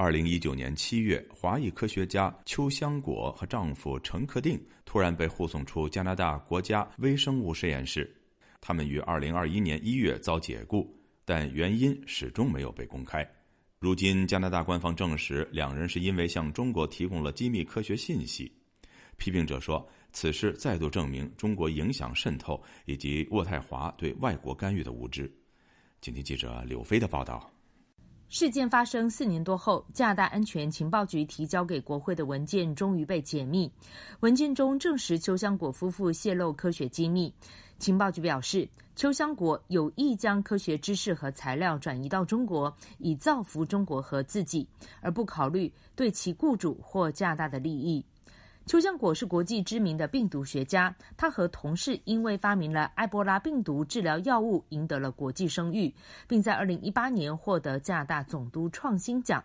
二零一九年七月，华裔科学家邱香果和丈夫陈克定突然被护送出加拿大国家微生物实验室。他们于二零二一年一月遭解雇，但原因始终没有被公开。如今，加拿大官方证实，两人是因为向中国提供了机密科学信息。批评者说，此事再度证明中国影响渗透以及渥太华对外国干预的无知。请听记者柳飞的报道。事件发生四年多后，加拿大安全情报局提交给国会的文件终于被解密。文件中证实邱香果夫妇泄露科学机密。情报局表示，邱香果有意将科学知识和材料转移到中国，以造福中国和自己，而不考虑对其雇主或加拿大的利益。邱香果是国际知名的病毒学家，他和同事因为发明了埃博拉病毒治疗药物，赢得了国际声誉，并在二零一八年获得加拿大总督创新奖。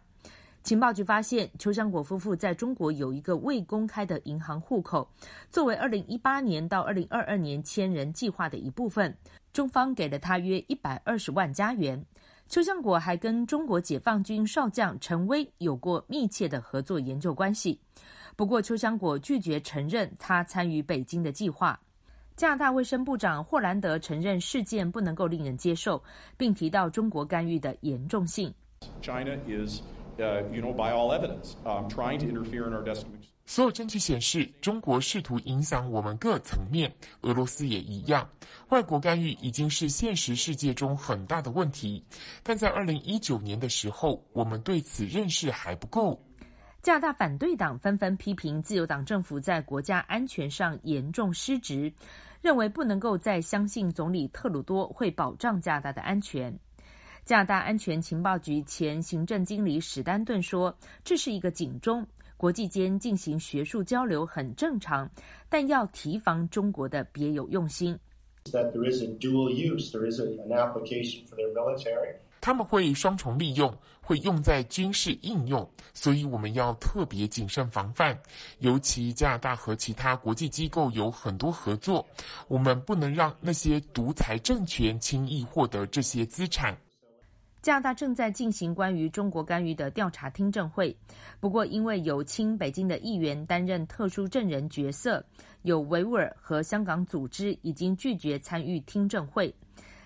情报局发现，邱香果夫妇在中国有一个未公开的银行户口，作为二零一八年到二零二二年千人计划的一部分，中方给了他约一百二十万加元。邱香果还跟中国解放军少将陈威有过密切的合作研究关系。不过，邱香果拒绝承认他参与北京的计划。加拿大卫生部长霍兰德承认事件不能够令人接受，并提到中国干预的严重性。China is, you know, by all evidence, trying to interfere in our destiny. 所有证据显示，中国试图影响我们各层面，俄罗斯也一样。外国干预已经是现实世界中很大的问题，但在二零一九年的时候，我们对此认识还不够。加拿大反对党纷纷批评自由党政府在国家安全上严重失职，认为不能够再相信总理特鲁多会保障加拿大的安全。加拿大安全情报局前行政经理史丹顿说：“这是一个警钟，国际间进行学术交流很正常，但要提防中国的别有用心。”他们会双重利用，会用在军事应用，所以我们要特别谨慎防范。尤其加拿大和其他国际机构有很多合作，我们不能让那些独裁政权轻易获得这些资产。加拿大正在进行关于中国干预的调查听证会，不过因为有亲北京的议员担任特殊证人角色，有维吾尔和香港组织已经拒绝参与听证会。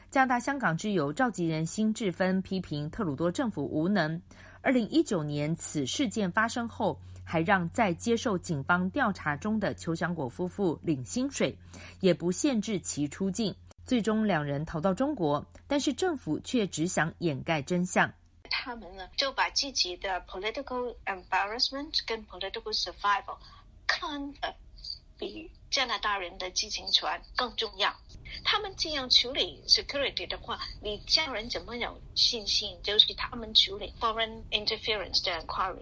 加拿大香港之友召集人辛志芬批评特鲁多政府无能。二零一九年此事件发生后，还让在接受警方调查中的邱祥果夫妇领薪水，也不限制其出境。最终两人逃到中国，但是政府却只想掩盖真相。他们呢就把自己的 political embarrassment 跟 political survival 看呃比加拿大人的知情权更重要。他们这样处理 security 的话，你家人怎么有信心？就是他们处理 foreign interference 的 inquiry。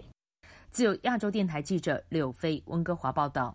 自由亚洲电台记者柳飞温哥华报道。